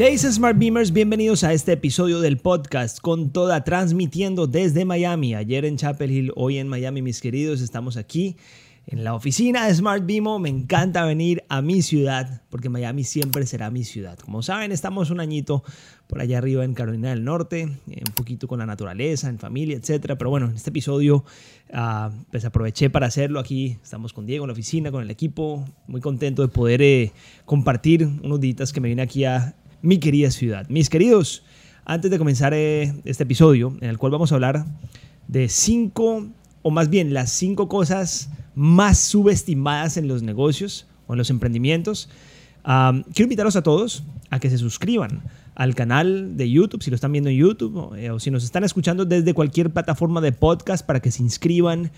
¿Qué Smart Beamers? Bienvenidos a este episodio del podcast con toda transmitiendo desde Miami. Ayer en Chapel Hill, hoy en Miami, mis queridos, estamos aquí en la oficina de Smart Bimo. Me encanta venir a mi ciudad porque Miami siempre será mi ciudad. Como saben, estamos un añito por allá arriba en Carolina del Norte, un poquito con la naturaleza, en familia, etcétera. Pero bueno, en este episodio uh, aproveché para hacerlo. Aquí estamos con Diego en la oficina, con el equipo. Muy contento de poder eh, compartir unos días que me vine aquí a mi querida ciudad. Mis queridos, antes de comenzar eh, este episodio, en el cual vamos a hablar de cinco, o más bien las cinco cosas más subestimadas en los negocios o en los emprendimientos, quiero invitarlos a todos a que se suscriban al canal de YouTube, si lo están viendo en YouTube, o, eh, si nos están escuchando desde cualquier plataforma de podcast, para que se inscriban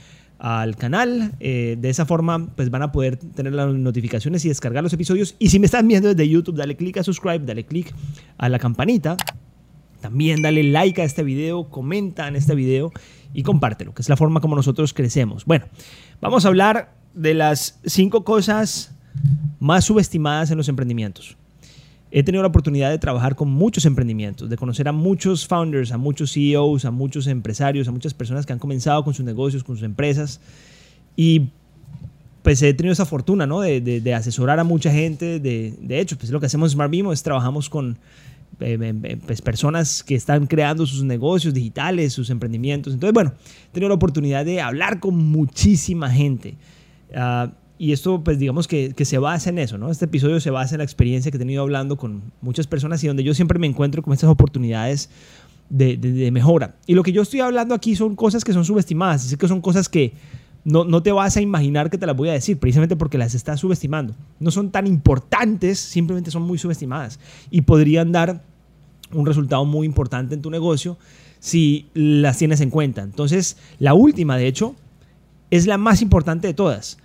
al canal. Eh, de esa forma, pues van a poder tener las notificaciones y descargar los episodios. Y si me están viendo desde YouTube, dale click a subscribe, dale click a la campanita. También dale like a este video, comenta en este video y compártelo, que es la forma como nosotros crecemos. Bueno, vamos a hablar de las cinco cosas más subestimadas en los emprendimientos. He tenido la oportunidad de trabajar con muchos emprendimientos, de conocer a muchos founders, a muchos CEOs, a muchos empresarios, a muchas personas que han comenzado con sus negocios, con sus empresas. Y pues he tenido esa fortuna, ¿no? De, asesorar a mucha gente. De, hecho, pues lo que hacemos en Smart es trabajamos con eh, eh, eh, pues, personas que están creando sus negocios digitales, sus emprendimientos. Entonces, bueno, he tenido la oportunidad de hablar con muchísima gente. Uh, y esto, pues digamos que, que, se basa en eso, ¿no? Este episodio se basa en la experiencia que he tenido hablando con muchas personas y donde yo siempre me encuentro con estas oportunidades de, de, mejora. Y lo que yo estoy hablando aquí son cosas que son subestimadas, así que son cosas que no, no, te vas a imaginar que te las voy a decir, precisamente porque las estás subestimando. No son tan importantes, simplemente son muy subestimadas y podrían dar un resultado muy importante en tu negocio si las tienes en cuenta. Entonces, la última, de hecho, es la más importante de todas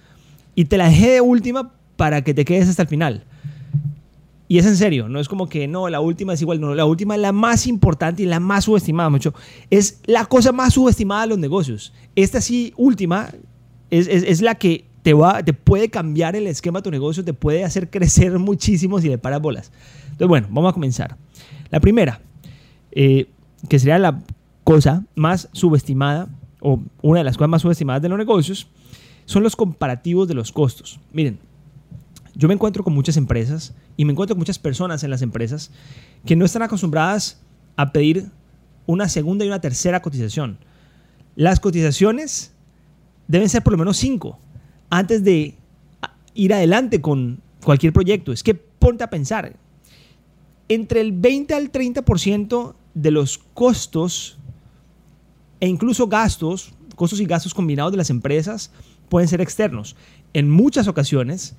y te la dejé de última para que te quedes hasta el final. Y es en serio, no es como que no, la última es igual, no, la última es la más importante y la más subestimada, mucho. Es la cosa más subestimada de los negocios. Esta sí, última, es, es, la que te, va, te puede cambiar el esquema de tu negocio, te puede hacer crecer muchísimo si le paras bolas. Entonces, bueno, vamos a comenzar. La primera, eh, que sería la cosa más subestimada, o una de las cosas más subestimadas de los negocios, son los comparativos de los costos. Miren, yo me encuentro con muchas empresas y me encuentro con muchas personas en las empresas que no están acostumbradas a pedir una segunda y una tercera cotización. Las cotizaciones deben ser por lo menos cinco antes de ir adelante con cualquier proyecto. Es que ponte a pensar, entre el 20 al 30% de los costos e incluso gastos, costos y gastos combinados de las empresas pueden ser externos. En muchas ocasiones,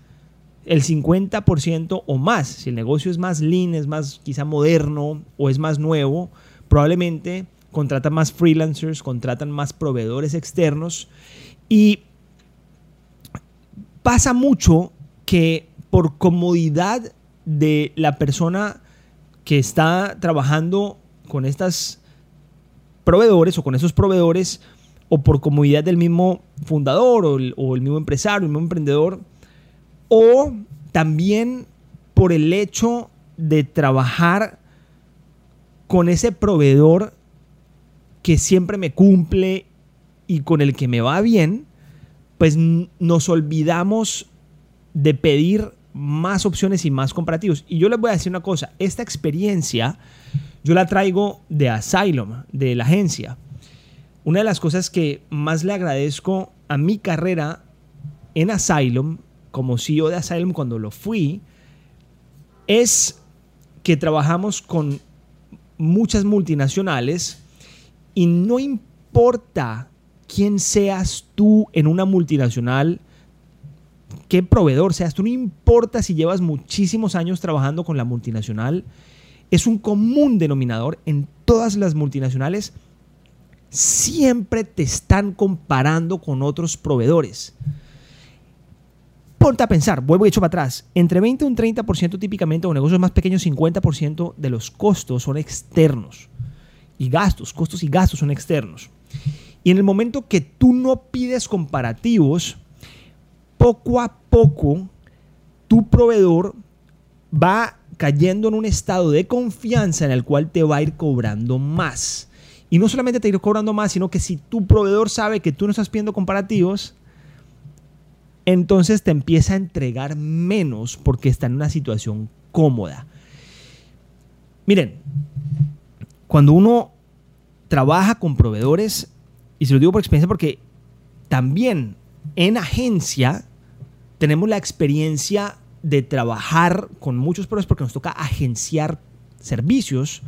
el 50% o más, si el negocio es más lean, es más quizá moderno o es más nuevo, probablemente contratan más freelancers, contratan más proveedores externos y pasa mucho que por comodidad de la persona que está trabajando con estas proveedores o con esos proveedores o por comodidad del mismo fundador o el, mismo empresario, el mismo emprendedor, o también por el hecho de trabajar con ese proveedor que siempre me cumple y con el que me va bien, pues nos olvidamos de pedir más opciones y más comparativos. Y yo les voy a decir una cosa, esta experiencia yo la traigo de Asylum, de la agencia. Una de las cosas que más le agradezco a mi carrera en Asylum, como CEO de Asylum cuando lo fui, es que trabajamos con muchas multinacionales y no importa quién seas tú en una multinacional, qué proveedor seas, tú no importa si llevas muchísimos años trabajando con la multinacional, es un común denominador en todas las multinacionales, siempre te están comparando con otros proveedores. Ponte a pensar, vuelvo y echo para atrás, entre 20 y un 30% típicamente, o negocios más pequeños, 50% de los costos son externos. Y gastos, costos y gastos son externos. Y en el momento que tú no pides comparativos, poco a poco tu proveedor va cayendo en un estado de confianza en el cual te va a ir cobrando más. Y no solamente te ir cobrando más, sino que si tu proveedor sabe que tú no estás pidiendo comparativos, entonces te empieza a entregar menos porque está en una situación cómoda. Miren, cuando uno trabaja con proveedores, y se lo digo por experiencia porque también en agencia tenemos la experiencia de trabajar con muchos proveedores porque nos toca agenciar servicios.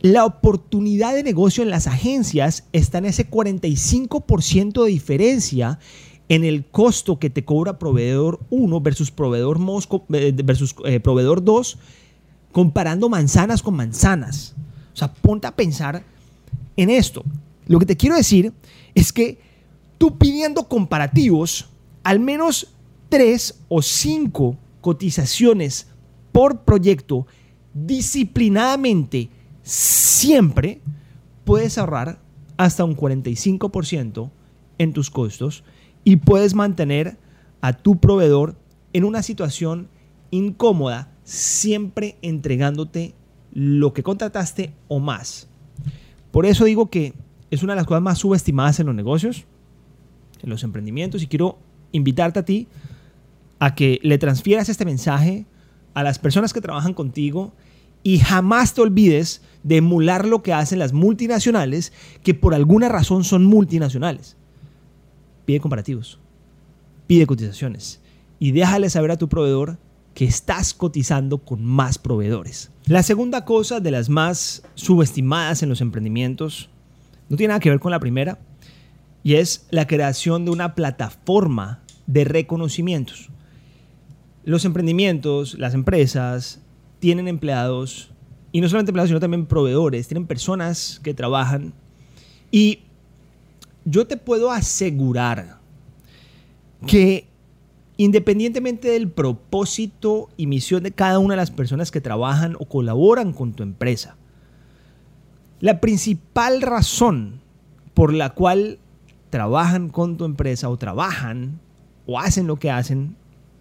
La oportunidad de negocio en las agencias está en ese 45% de diferencia en el costo que te cobra proveedor 1 versus proveedor, eh, versus, eh, proveedor 2, comparando manzanas con manzanas. O sea, ponte a pensar en esto. Lo que te quiero decir es que tú pidiendo comparativos, al menos tres o cinco cotizaciones por proyecto disciplinadamente, siempre puedes ahorrar hasta un 45% en tus costos y puedes mantener a tu proveedor en una situación incómoda, siempre entregándote lo que contrataste o más. Por eso digo que es una de las cosas más subestimadas en los negocios, en los emprendimientos, y quiero invitarte a ti a que le transfieras este mensaje a las personas que trabajan contigo y jamás te olvides de emular lo que hacen las multinacionales que por alguna razón son multinacionales pide comparativos, pide cotizaciones y déjale saber a tu proveedor que estás cotizando con más proveedores. La segunda cosa de las más subestimadas en los emprendimientos no tiene nada que ver con la primera y es la creación de una plataforma de reconocimientos. Los emprendimientos, las empresas, tienen empleados y no solamente empleados, sino también proveedores, tienen personas que trabajan. Y yo te puedo asegurar que independientemente del propósito y misión de cada una de las personas que trabajan o colaboran con tu empresa, la principal razón por la cual trabajan con tu empresa o trabajan o hacen lo que hacen,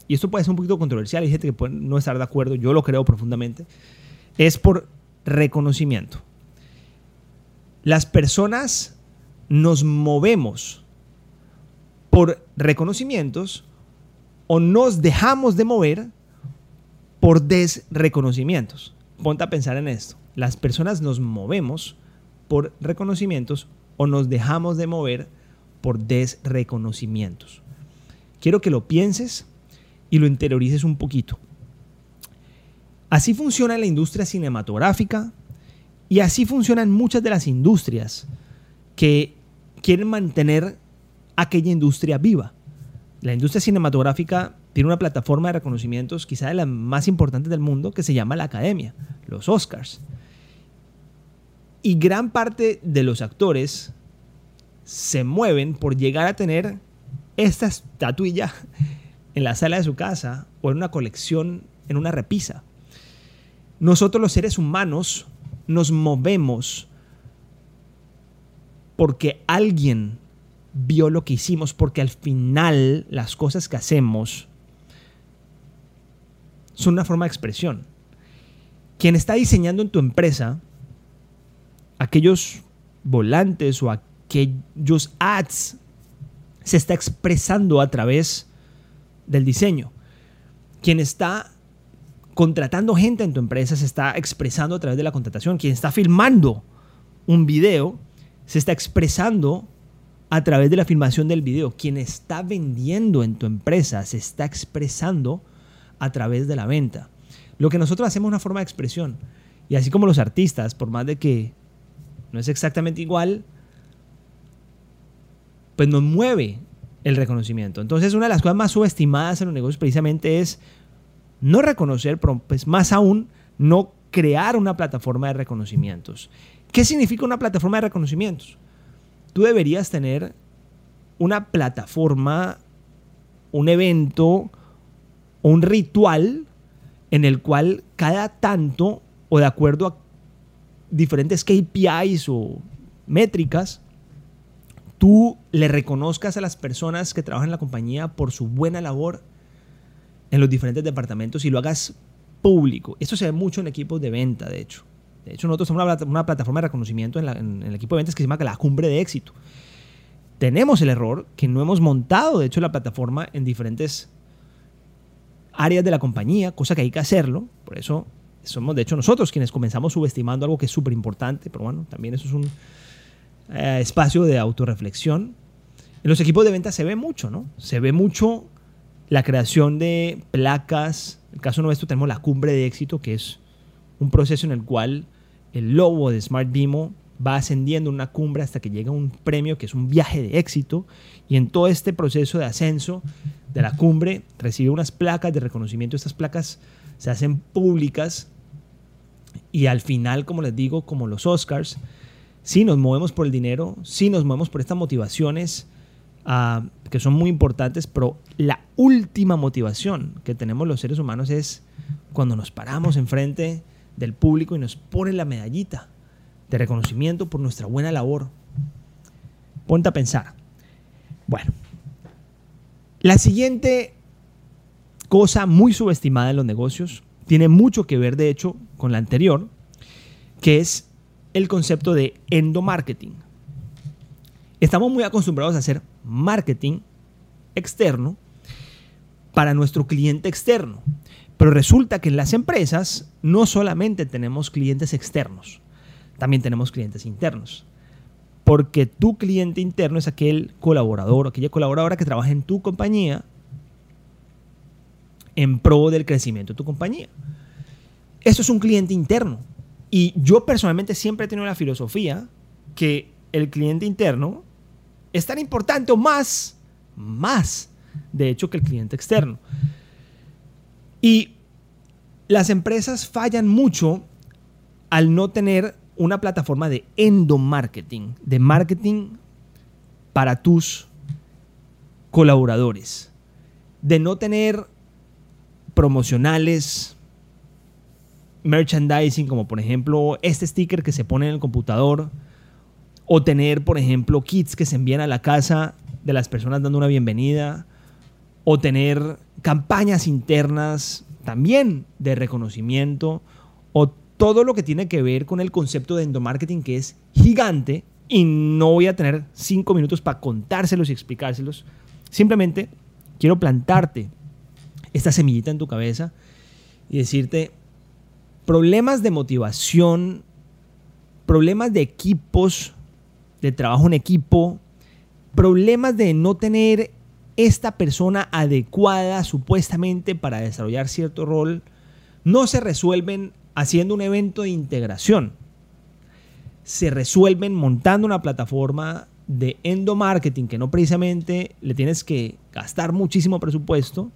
y esto puede ser un poquito controversial, hay gente que puede no estar de acuerdo, yo lo creo profundamente, es por reconocimiento. Las personas nos movemos por reconocimientos o nos dejamos de mover por desreconocimientos. Ponte a pensar en esto. Las personas nos movemos por reconocimientos o nos dejamos de mover por desreconocimientos. Quiero que lo pienses y lo interiorices un poquito. Así funciona la industria cinematográfica y así funcionan muchas de las industrias que quieren mantener aquella industria viva. La industria cinematográfica tiene una plataforma de reconocimientos quizá de las más importantes del mundo que se llama la Academia, los Oscars. Y gran parte de los actores se mueven por llegar a tener esta estatuilla en la sala de su casa o en una colección, en una repisa. Nosotros los seres humanos nos movemos porque alguien vio lo que hicimos, porque al final las cosas que hacemos son una forma de expresión. Quien está diseñando en tu empresa aquellos volantes o aquellos ads se está expresando a través del diseño. Quien está contratando gente en tu empresa se está expresando a través de la contratación. Quien está filmando un video se está expresando a través de la filmación del video. Quien está vendiendo en tu empresa se está expresando a través de la venta. Lo que nosotros hacemos es una forma de expresión. Y así como los artistas, por más de que no es exactamente igual, pues nos mueve el reconocimiento. Entonces, una de las cosas más subestimadas en los negocios precisamente es no reconocer, pero pues más aún, no crear una plataforma de reconocimientos. ¿Qué significa una plataforma de reconocimientos? Tú deberías tener una plataforma, un evento un ritual en el cual cada tanto o de acuerdo a diferentes KPIs o métricas, tú le reconozcas a las personas que trabajan en la compañía por su buena labor en los diferentes departamentos y lo hagas público. Esto se ve mucho en equipos de venta, de hecho. De hecho, nosotros tenemos una, plataforma de reconocimiento en, el equipo de ventas que se llama la cumbre de éxito. Tenemos el error que no hemos montado, de hecho, la plataforma en diferentes áreas de la compañía, cosa que hay que hacerlo. Por eso somos, de hecho, nosotros quienes comenzamos subestimando algo que es súper importante, pero bueno, también eso es un eh, espacio de autorreflexión. En los equipos de venta se ve mucho, ¿no? Se ve mucho la creación de placas. En el caso nuestro tenemos la cumbre de éxito, que es un proceso en el cual el logo de Smart Bimo va ascendiendo una cumbre hasta que llega un premio que es un viaje de éxito. Y en todo este proceso de ascenso de la cumbre recibe unas placas de reconocimiento. Estas placas se hacen públicas y al final, como les digo, como los Oscars, sí nos movemos por el dinero, sí nos movemos por estas motivaciones ah, que son muy importantes, pero la última motivación que tenemos los seres humanos es cuando nos paramos enfrente del público y nos ponen la medallita de reconocimiento por nuestra buena labor. Ponte a pensar. Bueno, la siguiente cosa muy subestimada en los negocios tiene mucho que ver, de hecho, con la anterior, que es el concepto de endomarketing. Estamos muy acostumbrados a hacer marketing externo para nuestro cliente externo. Pero resulta que en las empresas no solamente tenemos clientes externos, también tenemos clientes internos. Porque tu cliente interno es aquel colaborador, aquella colaboradora que trabaja en tu compañía en pro del crecimiento de tu compañía. Esto es un cliente interno. Y yo personalmente siempre he tenido la filosofía que el cliente interno es tan importante o más, más, de hecho, que el cliente externo. Y las empresas fallan mucho al no tener una plataforma de endomarketing, de marketing para tus colaboradores, de no tener promocionales, merchandising, como por ejemplo este sticker que se pone en el computador, o tener, por ejemplo, kits que se envían a la casa de las personas dando una bienvenida, o tener campañas internas también de reconocimiento, o todo lo que tiene que ver con el concepto de endomarketing que es gigante y no voy a tener cinco minutos para contárselos y explicárselos. Simplemente quiero plantarte esta semillita en tu cabeza y decirte problemas de motivación, problemas de equipos, de trabajo en equipo, problemas de no tener esta persona adecuada supuestamente para desarrollar cierto rol, no se resuelven haciendo un evento de integración. Se resuelven montando una plataforma de endomarketing que no precisamente le tienes que gastar muchísimo presupuesto,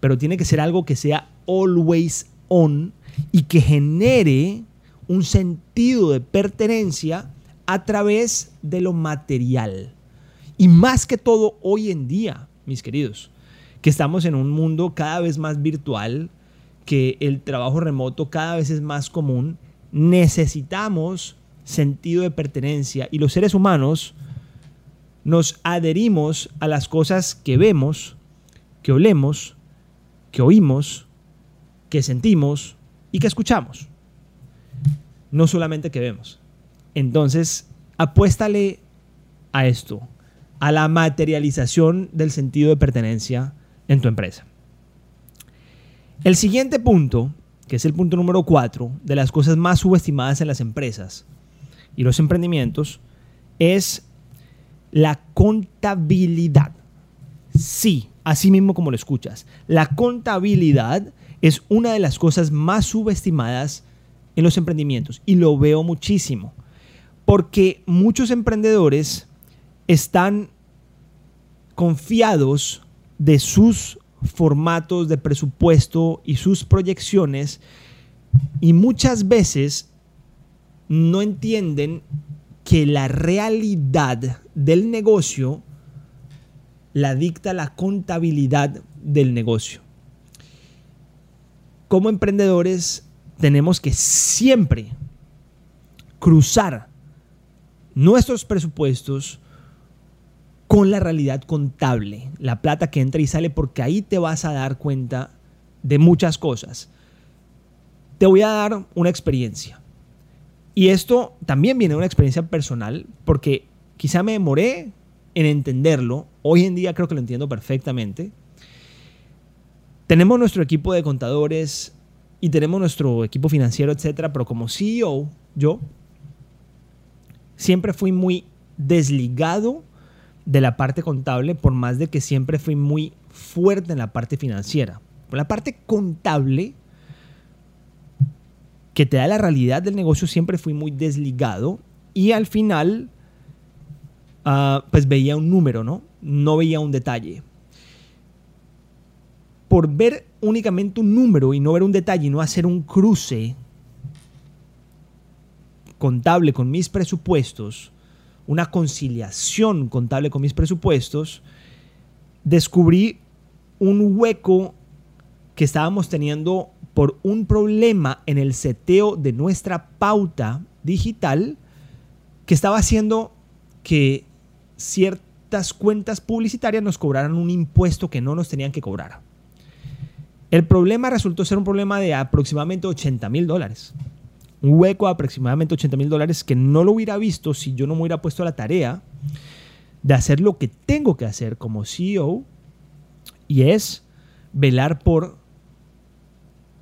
pero tiene que ser algo que sea always on y que genere un sentido de pertenencia a través de lo material. Y más que todo hoy en día, mis queridos, que estamos en un mundo cada vez más virtual, que el trabajo remoto cada vez es más común, necesitamos sentido de pertenencia y los seres humanos nos adherimos a las cosas que vemos, que olemos, que oímos, que sentimos y que escuchamos. No solamente que vemos. Entonces, apuéstale a esto, a la materialización del sentido de pertenencia en tu empresa. El siguiente punto, que es el punto número cuatro, de las cosas más subestimadas en las empresas y los emprendimientos, es la contabilidad. Sí, así mismo como lo escuchas. La contabilidad es una de las cosas más subestimadas en los emprendimientos y lo veo muchísimo. Porque muchos emprendedores están confiados de sus formatos de presupuesto y sus proyecciones y muchas veces no entienden que la realidad del negocio la dicta la contabilidad del negocio. Como emprendedores tenemos que siempre cruzar nuestros presupuestos con la realidad contable, la plata que entra y sale, porque ahí te vas a dar cuenta de muchas cosas. te voy a dar una experiencia. Y esto también viene de una experiencia personal, porque quizá me demoré en entenderlo. Hoy en día creo que lo entiendo perfectamente. Tenemos nuestro equipo de contadores y tenemos nuestro equipo financiero, etcétera, pero como CEO, yo siempre fui muy desligado de la parte contable, por más de que siempre fui muy fuerte en la parte financiera. Por la parte contable, que te da la realidad del negocio, siempre fui muy desligado y al final, ah, pues veía un número, ¿no? No veía un detalle. Por ver únicamente un número y no ver un detalle y no hacer un cruce contable con mis presupuestos, una conciliación contable con mis presupuestos, descubrí un hueco que estábamos teniendo por un problema en el seteo de nuestra pauta digital que estaba haciendo que ciertas cuentas publicitarias nos cobraran un impuesto que no nos tenían que cobrar. El problema resultó ser un problema de aproximadamente 80 mil dólares. Un hueco de aproximadamente 80 mil dólares que no lo hubiera visto si yo no me hubiera puesto a la tarea de hacer lo que tengo que hacer como CEO y es velar por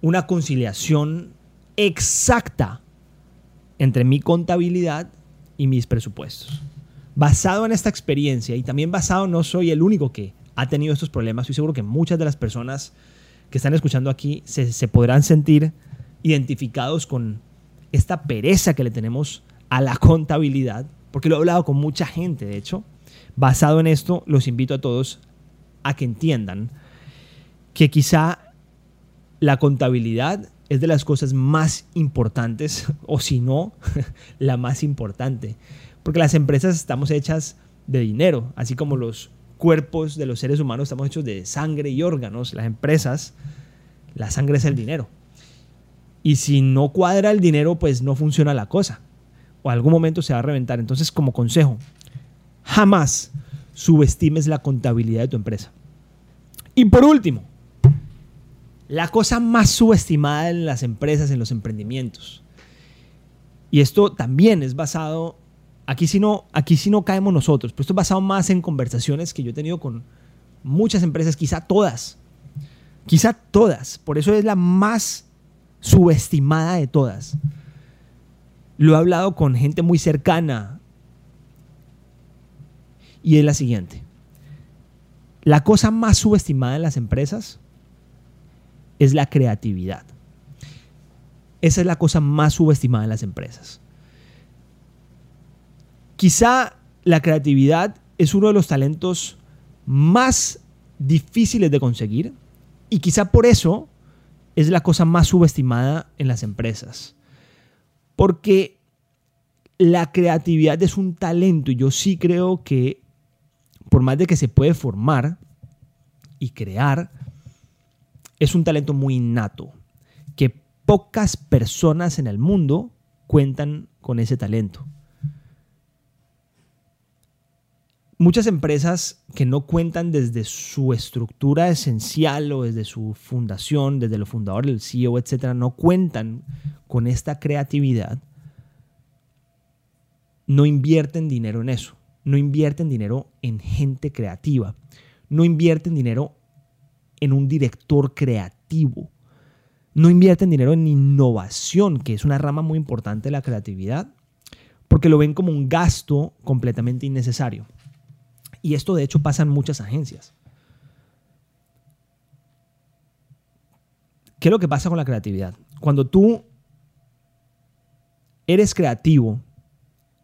una conciliación exacta entre mi contabilidad y mis presupuestos. Basado en esta experiencia y también basado, no soy el único que ha tenido estos problemas, estoy seguro que muchas de las personas que están escuchando aquí se, podrán sentir identificados con esta pereza que le tenemos a la contabilidad, porque lo he hablado con mucha gente, de hecho. Basado en esto, los invito a todos a que entiendan que quizá la contabilidad es de las cosas más importantes, o si no, la más importante. Porque las empresas estamos hechas de dinero, así como los cuerpos de los seres humanos estamos hechos de sangre y órganos. Las empresas, la sangre es el dinero. Y si no cuadra el dinero, pues no funciona la cosa. O algún momento se va a reventar. Entonces, como consejo, jamás subestimes la contabilidad de tu empresa. Y por último, la cosa más subestimada en las empresas, en los emprendimientos. Y esto también es basado, aquí si no, aquí no caemos nosotros, pero esto es basado más en conversaciones que yo he tenido con muchas empresas, quizá todas, quizá todas, por eso es la más subestimada de todas. Lo he hablado con gente muy cercana y es la siguiente. La cosa más subestimada en las empresas es la creatividad. Esa es la cosa más subestimada en las empresas. Quizá la creatividad es uno de los talentos más difíciles de conseguir y quizá por eso es la cosa más subestimada en las empresas. Porque la creatividad es un talento y yo sí creo que por más de que se puede formar y crear, es un talento muy innato, que pocas personas en el mundo cuentan con ese talento. Muchas empresas que no cuentan desde su estructura esencial o desde su fundación, desde los fundadores, el CEO, etcétera, no cuentan con esta creatividad, no invierten dinero en eso, no invierten dinero en gente creativa, no invierten dinero en un director creativo. No invierten dinero en innovación, que es una rama muy importante de la creatividad, porque lo ven como un gasto completamente innecesario. Y esto de hecho pasa en muchas agencias. ¿Qué es lo que pasa con la creatividad? Cuando tú eres creativo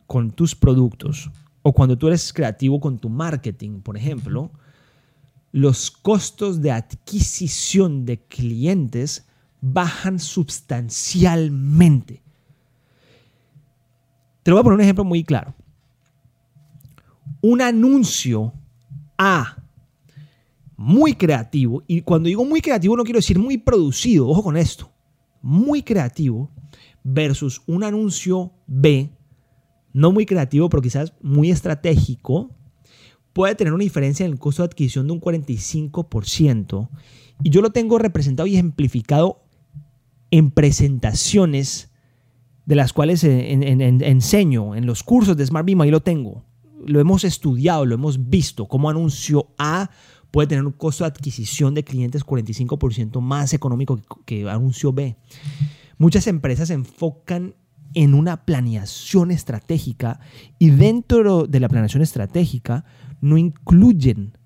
con tus productos o cuando tú eres creativo con tu marketing, por ejemplo, los costos de adquisición de clientes bajan sustancialmente. Te lo voy a poner un ejemplo muy claro. Un anuncio A muy creativo, y cuando digo muy creativo no quiero decir muy producido, ojo con esto, muy creativo versus un anuncio B, no muy creativo, pero quizás muy estratégico, puede tener una diferencia en el costo de adquisición de un 45%. Y yo lo tengo representado y ejemplificado en presentaciones de las cuales enseño en los cursos de Smart Beam, ahí lo tengo. Lo hemos estudiado, lo hemos visto, cómo anuncio A puede tener un costo de adquisición de clientes 45% más económico que anuncio B. Muchas empresas se enfocan en una planeación estratégica y dentro de la planeación estratégica no incluyen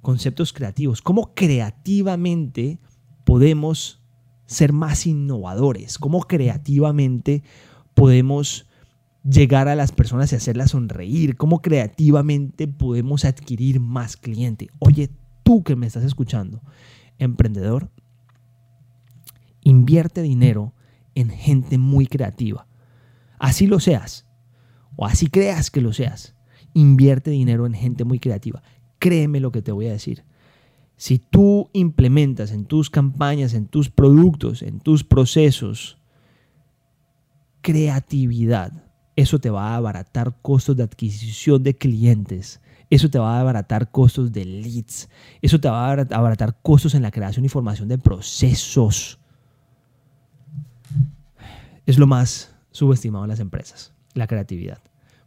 conceptos creativos. ¿Cómo creativamente podemos ser más innovadores? ¿Cómo creativamente podemos llegar a las personas y hacerlas sonreír? ¿Cómo creativamente podemos adquirir más cliente? Oye, tú que me estás escuchando, emprendedor, invierte dinero en gente muy creativa. Así lo seas, o así creas que lo seas. Invierte dinero en gente muy creativa. Créeme lo que te voy a decir. Si tú implementas en tus campañas, en tus productos, en tus procesos, creatividad, eso te va a abaratar costos de adquisición de clientes. Eso te va a abaratar costos de leads. Eso te va a abaratar costos en la creación y formación de procesos es lo más subestimado en las empresas, la creatividad.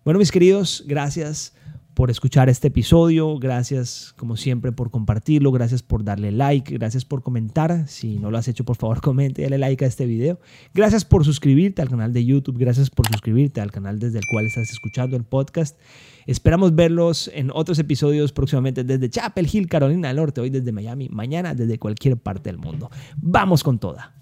Bueno, mis queridos, gracias por escuchar este episodio, gracias como siempre por compartirlo, gracias por darle like, gracias por comentar, si no lo has hecho por favor comente, dale like a este video, gracias por suscribirte al canal de YouTube, gracias por suscribirte al canal desde el cual estás escuchando el podcast, esperamos verlos en otros episodios próximamente desde Chapel Hill, Carolina del Norte, hoy desde Miami, mañana desde cualquier parte del mundo. Vamos con toda.